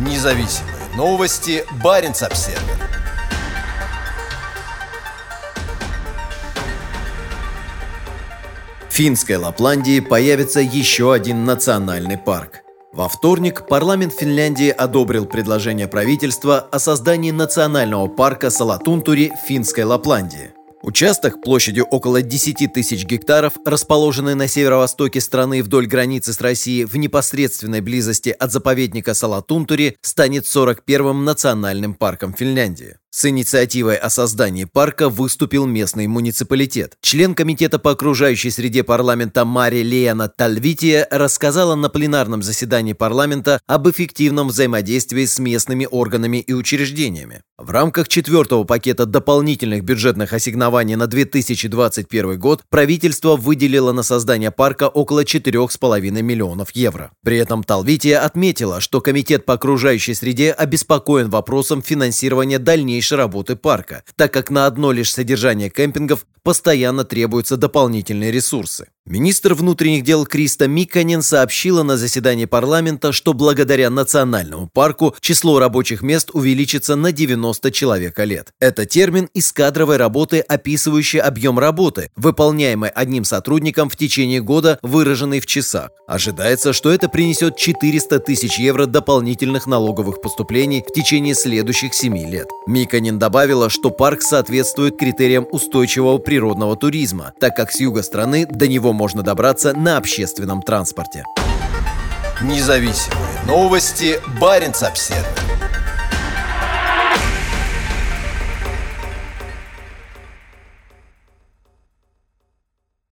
Независимые новости. Барин обсерва В финской Лапландии появится еще один национальный парк. Во вторник парламент Финляндии одобрил предложение правительства о создании национального парка Салатунтури в финской Лапландии. Участок площадью около 10 тысяч гектаров, расположенный на северо-востоке страны вдоль границы с Россией в непосредственной близости от заповедника Салатунтури, станет 41-м национальным парком Финляндии. С инициативой о создании парка выступил местный муниципалитет. Член комитета по окружающей среде парламента Мари Леона Тальвития рассказала на пленарном заседании парламента об эффективном взаимодействии с местными органами и учреждениями. В рамках четвертого пакета дополнительных бюджетных ассигнований на 2021 год правительство выделило на создание парка около 4,5 миллионов евро. При этом Талвития отметила, что комитет по окружающей среде обеспокоен вопросом финансирования дальнейшего дальнейшей работы парка, так как на одно лишь содержание кемпингов постоянно требуются дополнительные ресурсы. Министр внутренних дел Криста Миканин сообщила на заседании парламента, что благодаря национальному парку число рабочих мест увеличится на 90 человека лет. Это термин из кадровой работы, описывающий объем работы, выполняемый одним сотрудником в течение года, выраженный в часах. Ожидается, что это принесет 400 тысяч евро дополнительных налоговых поступлений в течение следующих 7 лет. Миканин добавила, что парк соответствует критериям устойчивого природного туризма, так как с юга страны до него можно добраться на общественном транспорте. Независимые новости. Барин обседный.